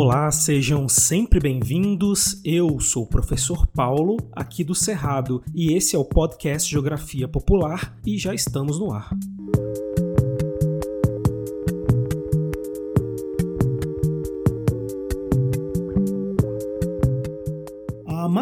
Olá, sejam sempre bem-vindos. Eu sou o professor Paulo, aqui do Cerrado, e esse é o podcast Geografia Popular e já estamos no ar.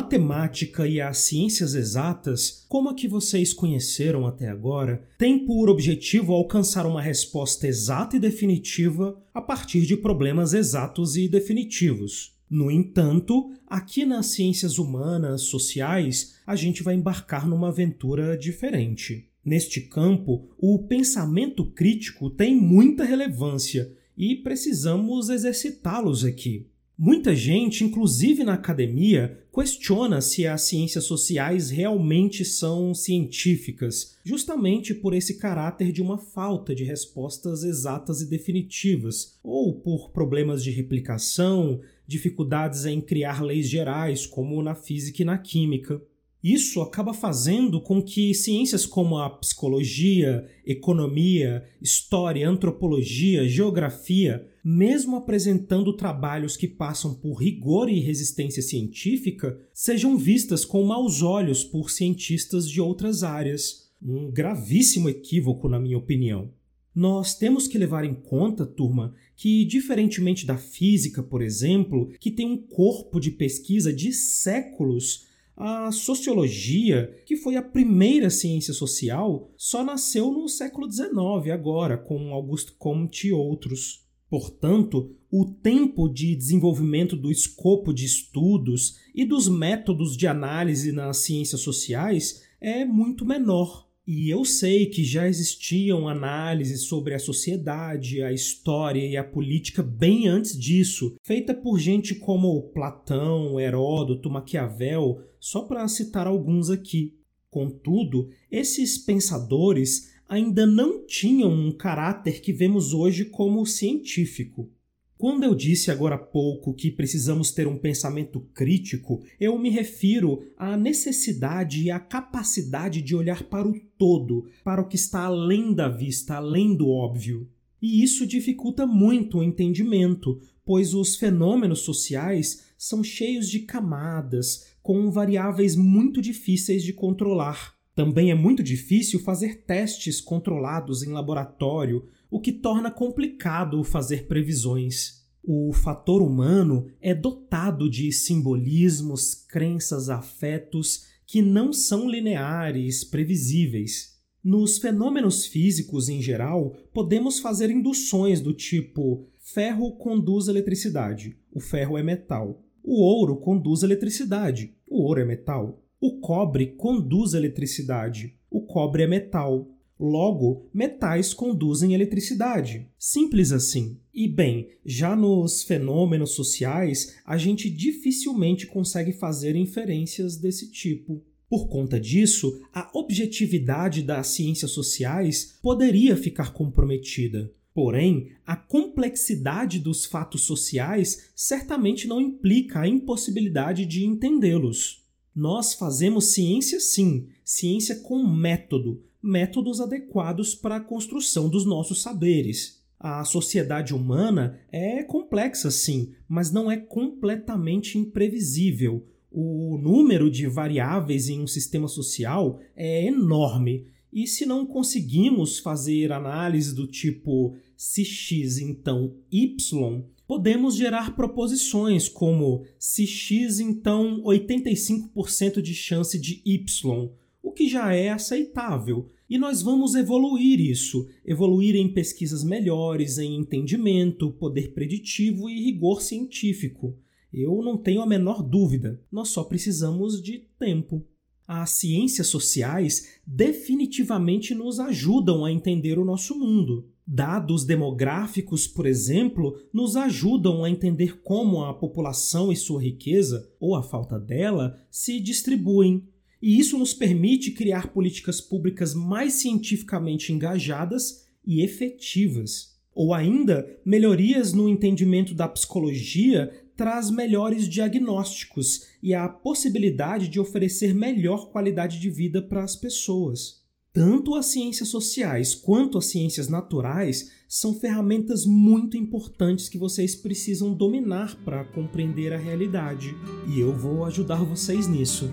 Matemática e as ciências exatas, como a que vocês conheceram até agora, têm por objetivo alcançar uma resposta exata e definitiva a partir de problemas exatos e definitivos. No entanto, aqui nas ciências humanas, sociais, a gente vai embarcar numa aventura diferente. Neste campo, o pensamento crítico tem muita relevância e precisamos exercitá-los aqui. Muita gente, inclusive na academia, questiona se as ciências sociais realmente são científicas, justamente por esse caráter de uma falta de respostas exatas e definitivas, ou por problemas de replicação, dificuldades em criar leis gerais, como na física e na química. Isso acaba fazendo com que ciências como a psicologia, economia, história, antropologia, geografia, mesmo apresentando trabalhos que passam por rigor e resistência científica, sejam vistas com maus olhos por cientistas de outras áreas. Um gravíssimo equívoco, na minha opinião. Nós temos que levar em conta, turma, que, diferentemente da física, por exemplo, que tem um corpo de pesquisa de séculos, a sociologia, que foi a primeira ciência social, só nasceu no século XIX, agora, com Auguste Comte e outros. Portanto, o tempo de desenvolvimento do escopo de estudos e dos métodos de análise nas ciências sociais é muito menor. E eu sei que já existiam análises sobre a sociedade, a história e a política bem antes disso, feita por gente como Platão, Heródoto, Maquiavel, só para citar alguns aqui. Contudo, esses pensadores ainda não tinham um caráter que vemos hoje como científico. Quando eu disse agora há pouco que precisamos ter um pensamento crítico, eu me refiro à necessidade e à capacidade de olhar para o todo, para o que está além da vista, além do óbvio. E isso dificulta muito o entendimento, pois os fenômenos sociais são cheios de camadas, com variáveis muito difíceis de controlar. Também é muito difícil fazer testes controlados em laboratório, o que torna complicado fazer previsões. O fator humano é dotado de simbolismos, crenças, afetos que não são lineares, previsíveis. Nos fenômenos físicos em geral, podemos fazer induções do tipo: ferro conduz eletricidade, o ferro é metal. O ouro conduz eletricidade, o ouro é metal. O cobre conduz eletricidade, o cobre é metal. Logo, metais conduzem eletricidade. Simples assim. E bem, já nos fenômenos sociais, a gente dificilmente consegue fazer inferências desse tipo. Por conta disso, a objetividade das ciências sociais poderia ficar comprometida. Porém, a complexidade dos fatos sociais certamente não implica a impossibilidade de entendê-los. Nós fazemos ciência sim, ciência com método, métodos adequados para a construção dos nossos saberes. A sociedade humana é complexa, sim, mas não é completamente imprevisível. O número de variáveis em um sistema social é enorme, e se não conseguimos fazer análise do tipo se x então y, podemos gerar proposições como se x então 85% de chance de y, o que já é aceitável. E nós vamos evoluir isso, evoluir em pesquisas melhores, em entendimento, poder preditivo e rigor científico. Eu não tenho a menor dúvida, nós só precisamos de tempo. As ciências sociais definitivamente nos ajudam a entender o nosso mundo. Dados demográficos, por exemplo, nos ajudam a entender como a população e sua riqueza, ou a falta dela, se distribuem e isso nos permite criar políticas públicas mais cientificamente engajadas e efetivas. Ou ainda, melhorias no entendimento da psicologia traz melhores diagnósticos e a possibilidade de oferecer melhor qualidade de vida para as pessoas. Tanto as ciências sociais quanto as ciências naturais são ferramentas muito importantes que vocês precisam dominar para compreender a realidade, e eu vou ajudar vocês nisso.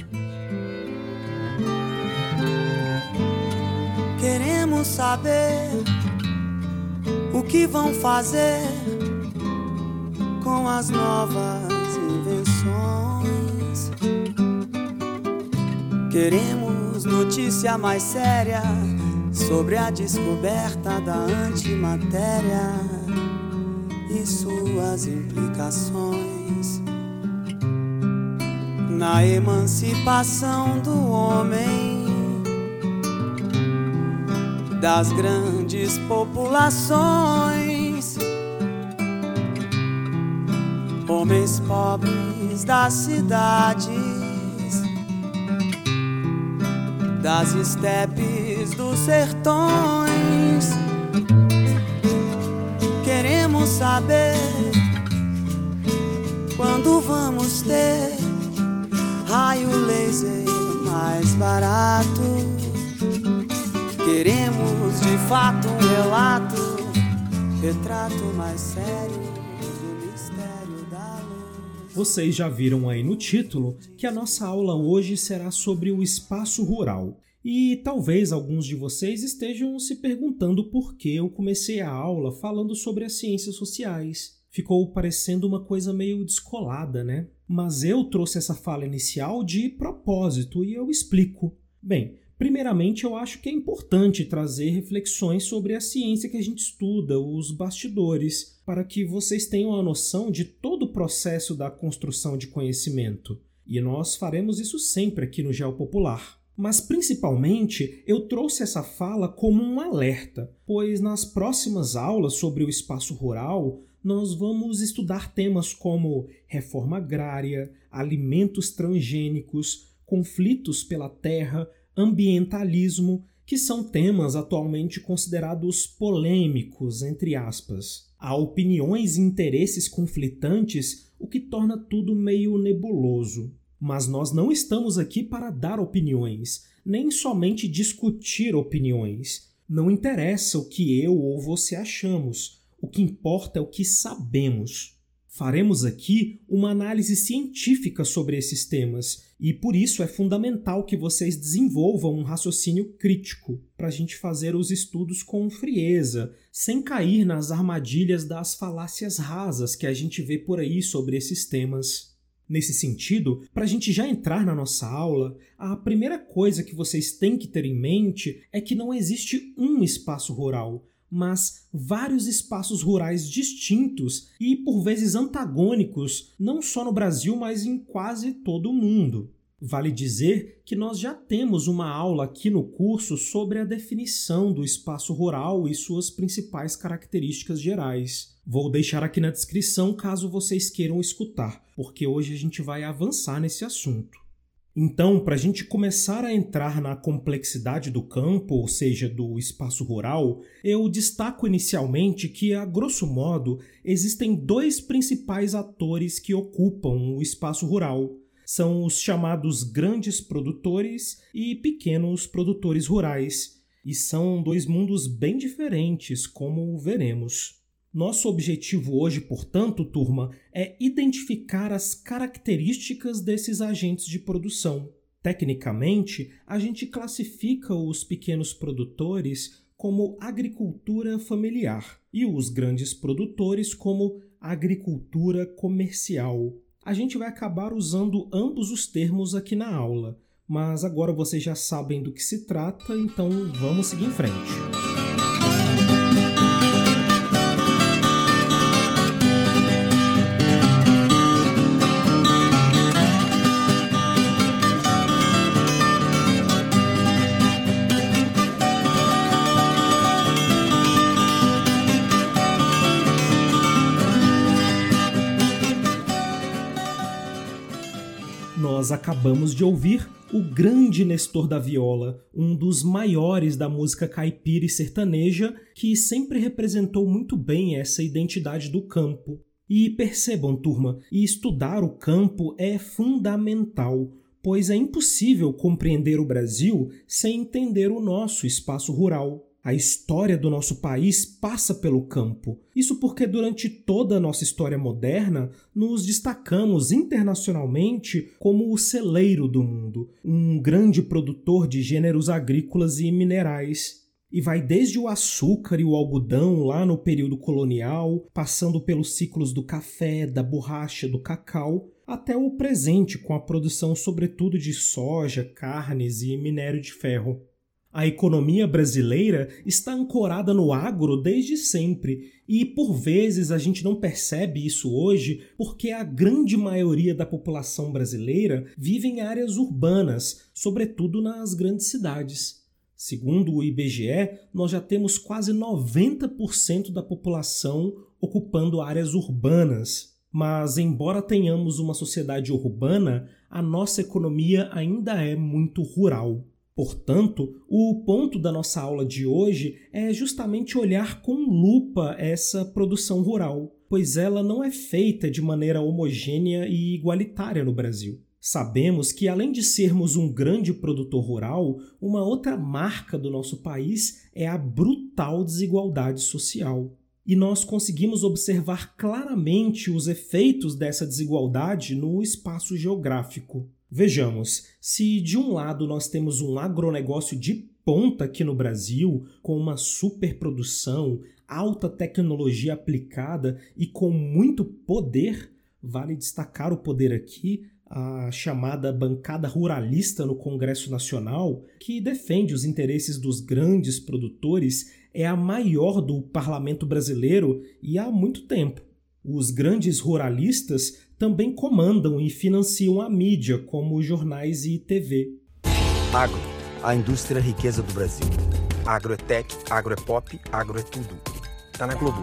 Queremos saber o que vão fazer com as novas invenções. Queremos notícia mais séria sobre a descoberta da antimatéria e suas implicações na emancipação do homem das grandes populações, homens pobres das cidades das estepes dos sertões. Queremos saber quando vamos ter raio laser mais barato. Queremos de fato um relato, retrato mais sério Vocês já viram aí no título que a nossa aula hoje será sobre o espaço rural. E talvez alguns de vocês estejam se perguntando por que eu comecei a aula falando sobre as ciências sociais. Ficou parecendo uma coisa meio descolada, né? Mas eu trouxe essa fala inicial de propósito e eu explico. Bem, primeiramente eu acho que é importante trazer reflexões sobre a ciência que a gente estuda, os bastidores, para que vocês tenham a noção de todo o processo da construção de conhecimento. E nós faremos isso sempre aqui no Geo Popular. Mas principalmente eu trouxe essa fala como um alerta, pois nas próximas aulas sobre o espaço rural nós vamos estudar temas como reforma agrária, alimentos transgênicos, conflitos pela terra, ambientalismo, que são temas atualmente considerados polêmicos, entre aspas. Há opiniões e interesses conflitantes, o que torna tudo meio nebuloso. Mas nós não estamos aqui para dar opiniões, nem somente discutir opiniões. Não interessa o que eu ou você achamos, o que importa é o que sabemos. Faremos aqui uma análise científica sobre esses temas e por isso é fundamental que vocês desenvolvam um raciocínio crítico para a gente fazer os estudos com frieza, sem cair nas armadilhas das falácias rasas que a gente vê por aí sobre esses temas. Nesse sentido, para a gente já entrar na nossa aula, a primeira coisa que vocês têm que ter em mente é que não existe um espaço rural, mas vários espaços rurais distintos e por vezes antagônicos, não só no Brasil, mas em quase todo o mundo. Vale dizer que nós já temos uma aula aqui no curso sobre a definição do espaço rural e suas principais características gerais. Vou deixar aqui na descrição caso vocês queiram escutar, porque hoje a gente vai avançar nesse assunto. Então, para a gente começar a entrar na complexidade do campo, ou seja, do espaço rural, eu destaco inicialmente que, a grosso modo, existem dois principais atores que ocupam o espaço rural são os chamados grandes produtores e pequenos produtores rurais, e são dois mundos bem diferentes, como veremos. Nosso objetivo hoje, portanto, turma, é identificar as características desses agentes de produção. Tecnicamente, a gente classifica os pequenos produtores como agricultura familiar e os grandes produtores como agricultura comercial. A gente vai acabar usando ambos os termos aqui na aula, mas agora vocês já sabem do que se trata, então vamos seguir em frente. Acabamos de ouvir o grande Nestor da Viola, um dos maiores da música caipira e sertaneja, que sempre representou muito bem essa identidade do campo. E percebam, turma, estudar o campo é fundamental, pois é impossível compreender o Brasil sem entender o nosso espaço rural. A história do nosso país passa pelo campo. Isso porque durante toda a nossa história moderna nos destacamos internacionalmente como o celeiro do mundo, um grande produtor de gêneros agrícolas e minerais. E vai desde o açúcar e o algodão lá no período colonial, passando pelos ciclos do café, da borracha, do cacau, até o presente com a produção sobretudo de soja, carnes e minério de ferro. A economia brasileira está ancorada no agro desde sempre e, por vezes, a gente não percebe isso hoje porque a grande maioria da população brasileira vive em áreas urbanas, sobretudo nas grandes cidades. Segundo o IBGE, nós já temos quase 90% da população ocupando áreas urbanas. Mas, embora tenhamos uma sociedade urbana, a nossa economia ainda é muito rural. Portanto, o ponto da nossa aula de hoje é justamente olhar com lupa essa produção rural, pois ela não é feita de maneira homogênea e igualitária no Brasil. Sabemos que, além de sermos um grande produtor rural, uma outra marca do nosso país é a brutal desigualdade social. E nós conseguimos observar claramente os efeitos dessa desigualdade no espaço geográfico. Vejamos, se de um lado nós temos um agronegócio de ponta aqui no Brasil, com uma superprodução, alta tecnologia aplicada e com muito poder, vale destacar o poder aqui, a chamada bancada ruralista no Congresso Nacional, que defende os interesses dos grandes produtores, é a maior do parlamento brasileiro e há muito tempo. Os grandes ruralistas também comandam e financiam a mídia, como jornais e TV. Agro, a indústria riqueza do Brasil. Agro é tech, agro é pop, agro é tudo. Tá na Globo.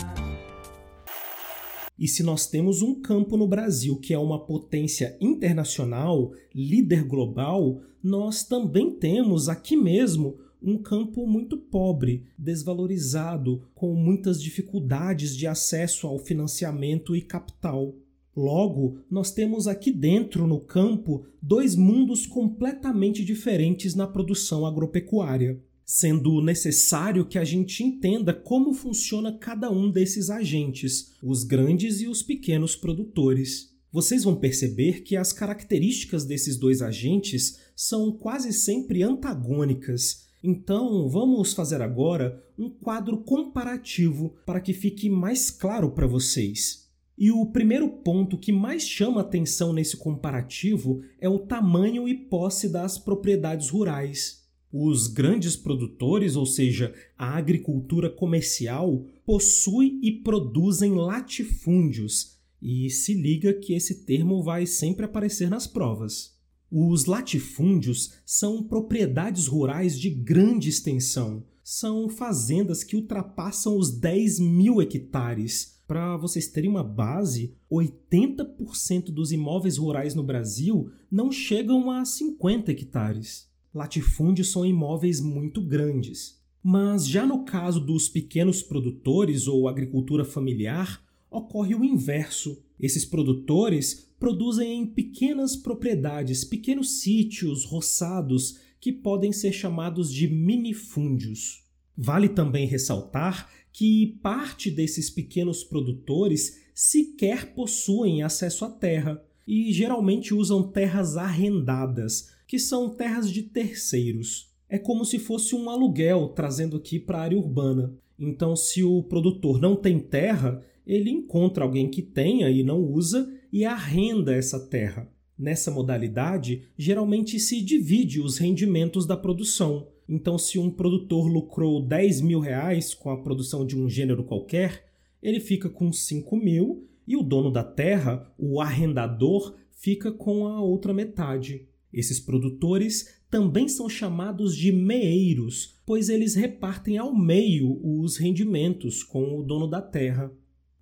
E se nós temos um campo no Brasil que é uma potência internacional, líder global, nós também temos aqui mesmo um campo muito pobre, desvalorizado, com muitas dificuldades de acesso ao financiamento e capital. Logo, nós temos aqui dentro no campo dois mundos completamente diferentes na produção agropecuária, sendo necessário que a gente entenda como funciona cada um desses agentes, os grandes e os pequenos produtores. Vocês vão perceber que as características desses dois agentes são quase sempre antagônicas. Então, vamos fazer agora um quadro comparativo para que fique mais claro para vocês. E o primeiro ponto que mais chama atenção nesse comparativo é o tamanho e posse das propriedades rurais. Os grandes produtores, ou seja, a agricultura comercial, possuem e produzem latifúndios, e se liga que esse termo vai sempre aparecer nas provas. Os latifúndios são propriedades rurais de grande extensão, são fazendas que ultrapassam os 10 mil hectares para vocês terem uma base, 80% dos imóveis rurais no Brasil não chegam a 50 hectares. Latifúndios são imóveis muito grandes. Mas já no caso dos pequenos produtores ou agricultura familiar, ocorre o inverso. Esses produtores produzem em pequenas propriedades, pequenos sítios, roçados, que podem ser chamados de minifúndios. Vale também ressaltar que parte desses pequenos produtores sequer possuem acesso à terra e geralmente usam terras arrendadas, que são terras de terceiros. É como se fosse um aluguel trazendo aqui para a área urbana. Então, se o produtor não tem terra, ele encontra alguém que tenha e não usa e arrenda essa terra. Nessa modalidade, geralmente se divide os rendimentos da produção. Então, se um produtor lucrou 10 mil reais com a produção de um gênero qualquer, ele fica com 5 mil e o dono da terra, o arrendador, fica com a outra metade. Esses produtores também são chamados de meeiros, pois eles repartem ao meio os rendimentos com o dono da terra.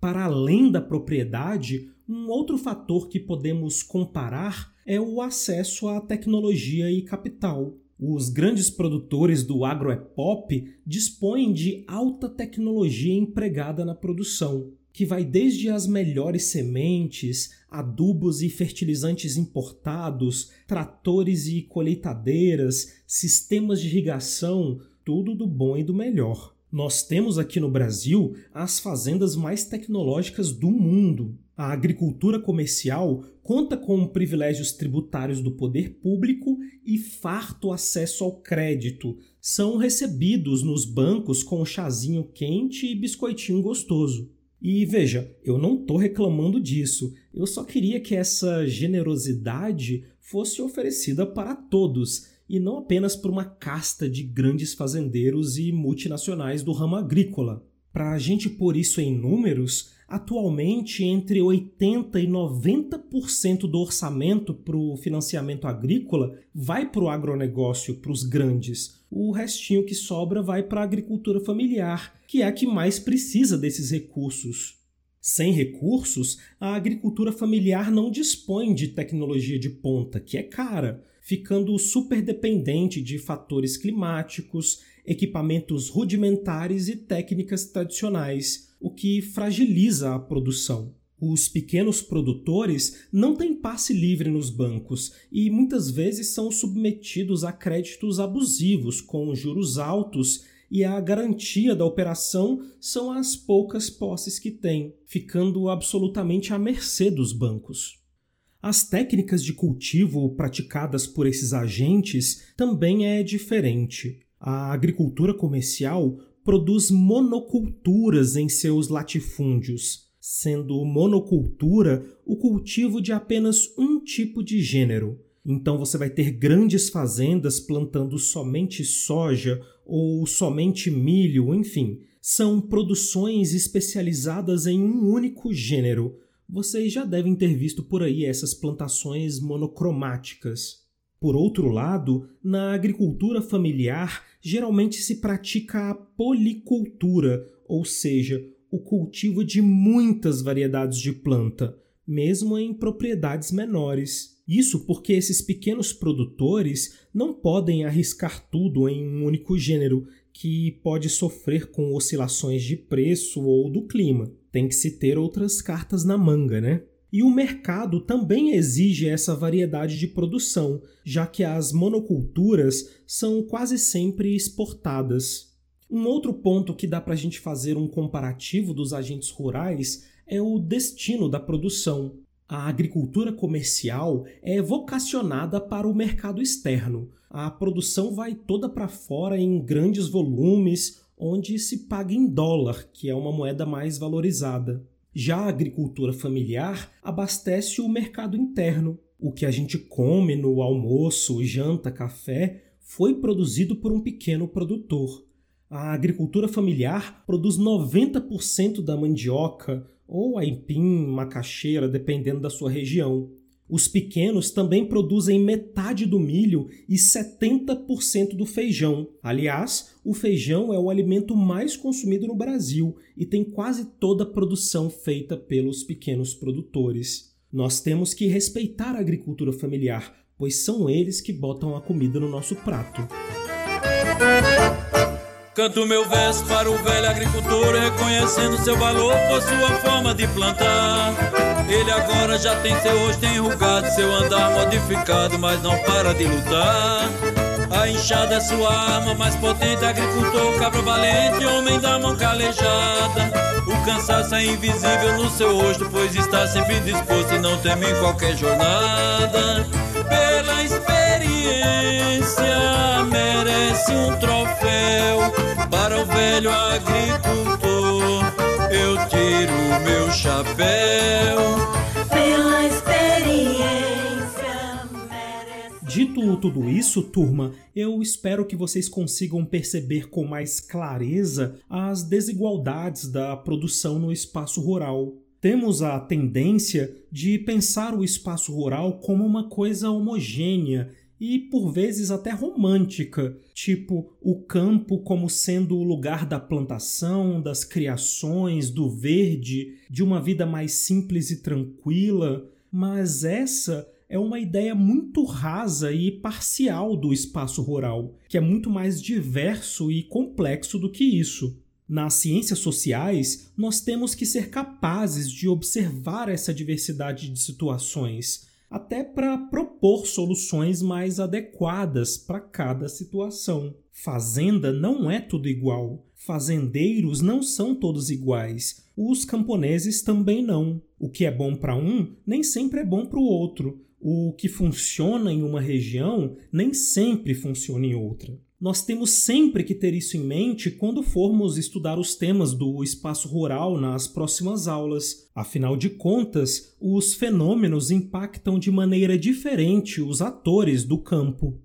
Para além da propriedade, um outro fator que podemos comparar é o acesso à tecnologia e capital. Os grandes produtores do agroepop dispõem de alta tecnologia empregada na produção. que vai desde as melhores sementes, adubos e fertilizantes importados, tratores e colheitadeiras, sistemas de irrigação, tudo do bom e do melhor. Nós temos aqui no Brasil as fazendas mais tecnológicas do mundo. A agricultura comercial conta com privilégios tributários do poder público e farto acesso ao crédito. São recebidos nos bancos com chazinho quente e biscoitinho gostoso. E veja, eu não estou reclamando disso, eu só queria que essa generosidade fosse oferecida para todos e não apenas por uma casta de grandes fazendeiros e multinacionais do ramo agrícola. Para a gente pôr isso em números, atualmente entre 80% e 90% do orçamento para o financiamento agrícola vai para o agronegócio, para os grandes. O restinho que sobra vai para a agricultura familiar, que é a que mais precisa desses recursos. Sem recursos, a agricultura familiar não dispõe de tecnologia de ponta, que é cara, ficando super dependente de fatores climáticos, equipamentos rudimentares e técnicas tradicionais, o que fragiliza a produção. Os pequenos produtores não têm passe livre nos bancos e muitas vezes são submetidos a créditos abusivos com juros altos e a garantia da operação são as poucas posses que têm, ficando absolutamente à mercê dos bancos. As técnicas de cultivo praticadas por esses agentes também é diferente. A agricultura comercial produz monoculturas em seus latifúndios, sendo monocultura o cultivo de apenas um tipo de gênero. Então você vai ter grandes fazendas plantando somente soja ou somente milho, enfim, são produções especializadas em um único gênero. Vocês já devem ter visto por aí essas plantações monocromáticas. Por outro lado, na agricultura familiar, geralmente se pratica a policultura, ou seja, o cultivo de muitas variedades de planta, mesmo em propriedades menores. Isso porque esses pequenos produtores não podem arriscar tudo em um único gênero, que pode sofrer com oscilações de preço ou do clima. Tem que se ter outras cartas na manga, né? E o mercado também exige essa variedade de produção, já que as monoculturas são quase sempre exportadas. Um outro ponto que dá para a gente fazer um comparativo dos agentes rurais é o destino da produção. A agricultura comercial é vocacionada para o mercado externo. A produção vai toda para fora em grandes volumes, onde se paga em dólar, que é uma moeda mais valorizada. Já a agricultura familiar abastece o mercado interno. O que a gente come no almoço, janta, café foi produzido por um pequeno produtor. A agricultura familiar produz 90% da mandioca, ou aipim, macaxeira, dependendo da sua região. Os pequenos também produzem metade do milho e 70% do feijão. Aliás, o feijão é o alimento mais consumido no Brasil e tem quase toda a produção feita pelos pequenos produtores. Nós temos que respeitar a agricultura familiar, pois são eles que botam a comida no nosso prato. Canto meu verso para o velho agricultor, reconhecendo seu valor por sua forma de plantar. Ele agora já tem seu rosto enrugado, seu andar modificado, mas não para de lutar. A enxada é sua arma mais potente, agricultor, cabra valente, homem da mão calejada. O cansaço é invisível no seu rosto, pois está sempre disposto e não teme em qualquer jornada. Pela experiência, merece um troféu para o velho agricultor, eu tiro meu chapéu. Pela experiência. Dito tudo isso, turma, eu espero que vocês consigam perceber com mais clareza as desigualdades da produção no espaço rural. Temos a tendência de pensar o espaço rural como uma coisa homogênea e por vezes até romântica, tipo o campo como sendo o lugar da plantação, das criações, do verde, de uma vida mais simples e tranquila, mas essa é uma ideia muito rasa e parcial do espaço rural, que é muito mais diverso e complexo do que isso. Nas ciências sociais, nós temos que ser capazes de observar essa diversidade de situações, até para propor soluções mais adequadas para cada situação. Fazenda não é tudo igual. Fazendeiros não são todos iguais. Os camponeses também não. O que é bom para um nem sempre é bom para o outro. O que funciona em uma região nem sempre funciona em outra. Nós temos sempre que ter isso em mente quando formos estudar os temas do espaço rural nas próximas aulas. Afinal de contas, os fenômenos impactam de maneira diferente os atores do campo.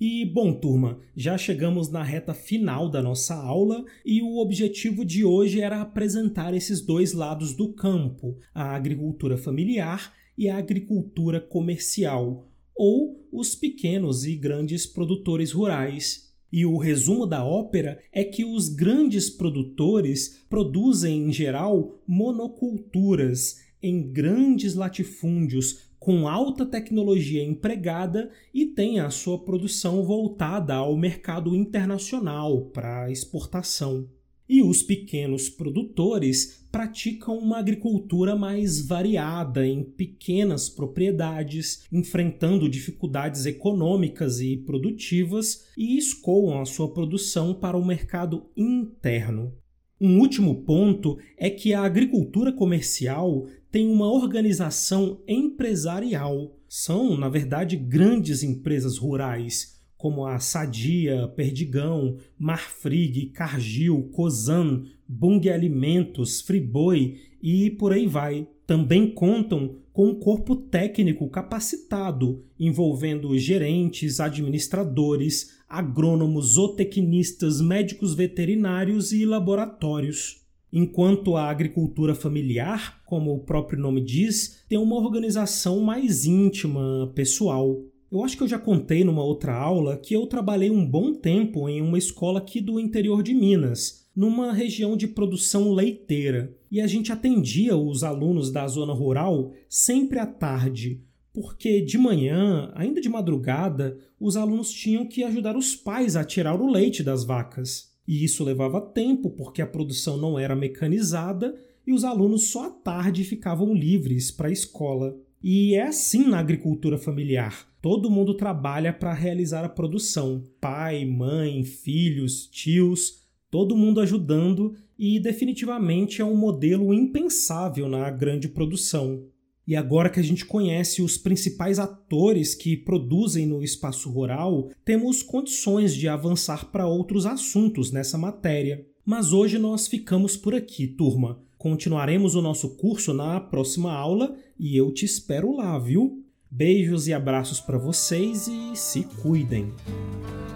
E, bom, turma, já chegamos na reta final da nossa aula e o objetivo de hoje era apresentar esses dois lados do campo, a agricultura familiar e a agricultura comercial, ou os pequenos e grandes produtores rurais. E o resumo da ópera é que os grandes produtores produzem, em geral, monoculturas em grandes latifúndios com alta tecnologia empregada e têm a sua produção voltada ao mercado internacional para exportação. E os pequenos produtores praticam uma agricultura mais variada em pequenas propriedades, enfrentando dificuldades econômicas e produtivas e escoam a sua produção para o mercado interno. Um último ponto é que a agricultura comercial tem uma organização empresarial. São, na verdade, grandes empresas rurais como a Sadia, Perdigão, Marfrig, Cargill, Cosan, Bung Alimentos, Friboi e por aí vai. Também contam com um corpo técnico capacitado, envolvendo gerentes, administradores, agrônomos, zootecnistas, médicos veterinários e laboratórios. Enquanto a agricultura familiar, como o próprio nome diz, tem uma organização mais íntima, pessoal. Eu acho que eu já contei numa outra aula que eu trabalhei um bom tempo em uma escola aqui do interior de Minas, numa região de produção leiteira, e a gente atendia os alunos da zona rural sempre à tarde, porque de manhã, ainda de madrugada, os alunos tinham que ajudar os pais a tirar o leite das vacas. E isso levava tempo porque a produção não era mecanizada e os alunos só à tarde ficavam livres para a escola. E é assim na agricultura familiar. Todo mundo trabalha para realizar a produção: pai, mãe, filhos, tios, todo mundo ajudando, e definitivamente é um modelo impensável na grande produção. E agora que a gente conhece os principais atores que produzem no espaço rural, temos condições de avançar para outros assuntos nessa matéria. Mas hoje nós ficamos por aqui, turma. Continuaremos o nosso curso na próxima aula e eu te espero lá, viu? Beijos e abraços para vocês e se cuidem.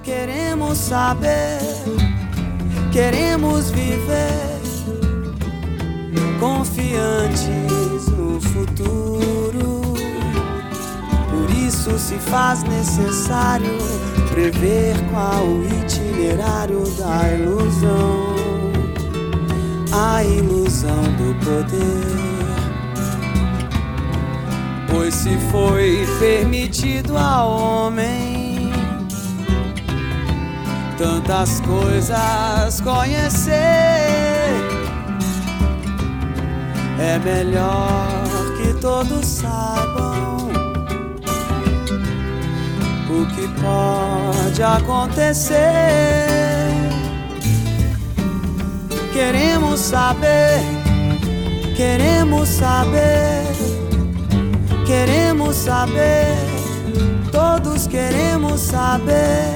Queremos saber, queremos viver confiantes no futuro. Por isso se faz necessário prever qual o itinerário da ilusão a ilusão do poder. Pois se foi permitido ao homem tantas coisas conhecer, é melhor que todos saibam o que pode acontecer. Queremos saber, queremos saber, queremos saber, todos queremos saber.